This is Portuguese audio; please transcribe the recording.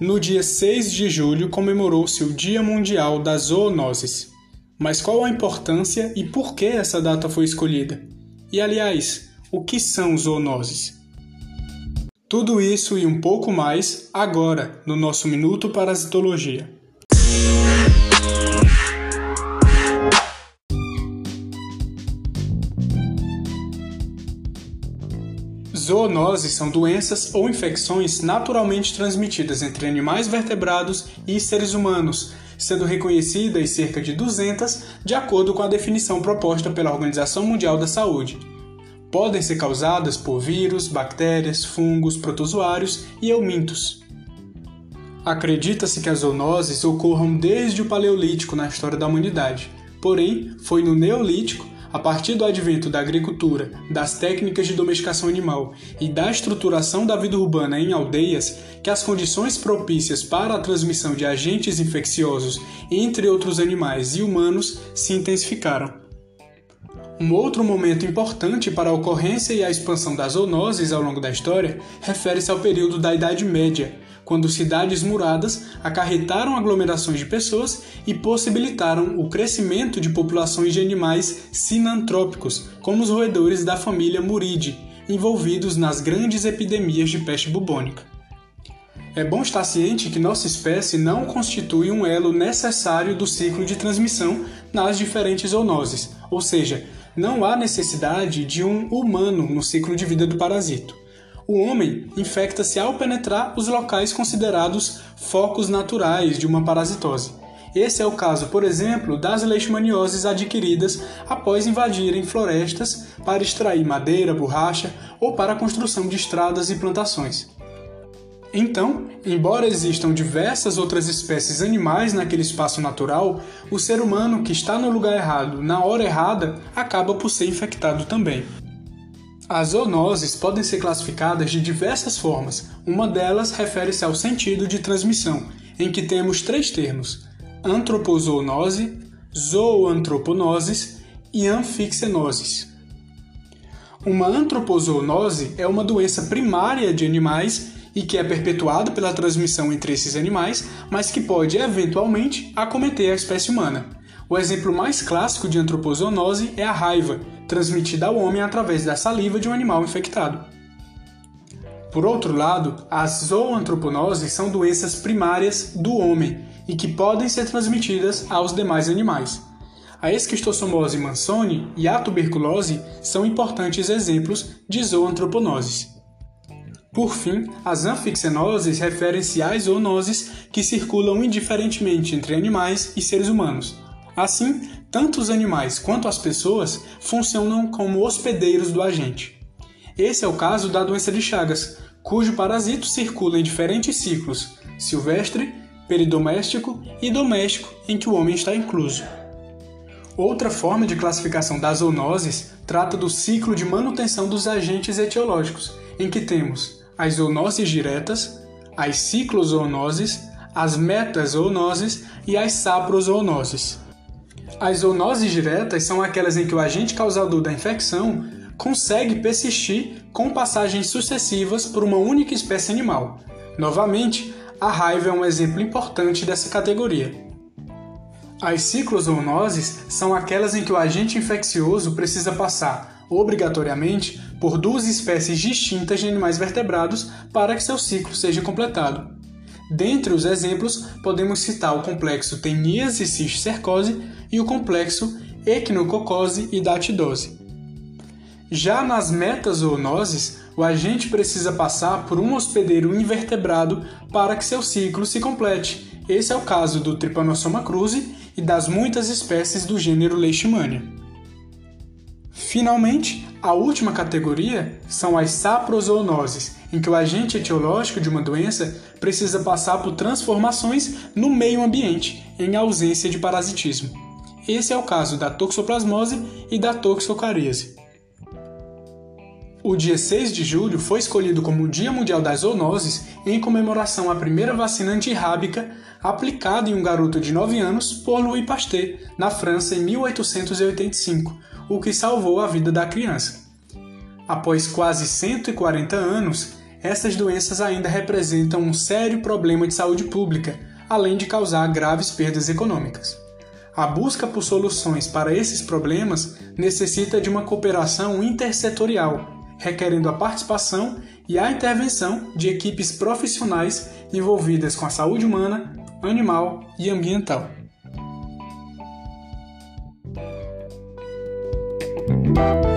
No dia 6 de julho comemorou-se o Dia Mundial das Zoonoses. Mas qual a importância e por que essa data foi escolhida? E aliás, o que são zoonoses? Tudo isso e um pouco mais agora no nosso Minuto Parasitologia. Zoonoses são doenças ou infecções naturalmente transmitidas entre animais vertebrados e seres humanos, sendo reconhecidas cerca de 200 de acordo com a definição proposta pela Organização Mundial da Saúde. Podem ser causadas por vírus, bactérias, fungos, protozoários e eumintos. Acredita-se que as zoonoses ocorram desde o Paleolítico na história da humanidade, porém, foi no Neolítico a partir do advento da agricultura, das técnicas de domesticação animal e da estruturação da vida urbana em aldeias, que as condições propícias para a transmissão de agentes infecciosos entre outros animais e humanos se intensificaram. Um outro momento importante para a ocorrência e a expansão das zoonoses ao longo da história refere-se ao período da Idade Média, quando cidades muradas acarretaram aglomerações de pessoas e possibilitaram o crescimento de populações de animais sinantrópicos, como os roedores da família Muridae, envolvidos nas grandes epidemias de peste bubônica. É bom estar ciente que nossa espécie não constitui um elo necessário do ciclo de transmissão nas diferentes zoonoses, ou seja, não há necessidade de um humano no ciclo de vida do parasito o homem infecta-se ao penetrar os locais considerados focos naturais de uma parasitose. Esse é o caso, por exemplo, das leishmanioses adquiridas após invadirem florestas para extrair madeira, borracha ou para a construção de estradas e plantações. Então, embora existam diversas outras espécies animais naquele espaço natural, o ser humano que está no lugar errado, na hora errada, acaba por ser infectado também. As zoonoses podem ser classificadas de diversas formas. Uma delas refere-se ao sentido de transmissão, em que temos três termos: antropozoonose, zooantroponoses e anfixenoses. Uma antropozoonose é uma doença primária de animais e que é perpetuada pela transmissão entre esses animais, mas que pode eventualmente acometer a espécie humana. O exemplo mais clássico de antropozoonose é a raiva, transmitida ao homem através da saliva de um animal infectado. Por outro lado, as zooantroponoses são doenças primárias do homem e que podem ser transmitidas aos demais animais. A esquistossomose mansoni e a tuberculose são importantes exemplos de zoantroponoses. Por fim, as anfixenoses referem-se às zoonoses que circulam indiferentemente entre animais e seres humanos. Assim, tanto os animais quanto as pessoas funcionam como hospedeiros do agente. Esse é o caso da doença de Chagas, cujo parasito circula em diferentes ciclos: silvestre, peridoméstico e doméstico, em que o homem está incluso. Outra forma de classificação das zoonoses trata do ciclo de manutenção dos agentes etiológicos, em que temos as zoonoses diretas, as ciclozoonoses, as metazoonoses e as saprozoonoses. As zoonoses diretas são aquelas em que o agente causador da infecção consegue persistir com passagens sucessivas por uma única espécie animal. Novamente, a raiva é um exemplo importante dessa categoria. As ciclozoonoses são aquelas em que o agente infeccioso precisa passar, obrigatoriamente, por duas espécies distintas de animais vertebrados para que seu ciclo seja completado. Dentre os exemplos, podemos citar o complexo teníase cisticercose e o complexo equinococose e datidose. Já nas metazoonoses, o agente precisa passar por um hospedeiro invertebrado para que seu ciclo se complete. Esse é o caso do Trypanosoma cruzi e das muitas espécies do gênero Leishmania. Finalmente, a última categoria são as saprozoonoses, em que o agente etiológico de uma doença precisa passar por transformações no meio ambiente, em ausência de parasitismo. Esse é o caso da toxoplasmose e da toxocaríase. O dia 6 de julho foi escolhido como o Dia Mundial das Zoonoses em comemoração à primeira vacina antirrábica aplicada em um garoto de 9 anos por Louis Pasteur, na França, em 1885, o que salvou a vida da criança. Após quase 140 anos, essas doenças ainda representam um sério problema de saúde pública, além de causar graves perdas econômicas. A busca por soluções para esses problemas necessita de uma cooperação intersetorial, requerendo a participação e a intervenção de equipes profissionais envolvidas com a saúde humana, animal e ambiental. Thank you.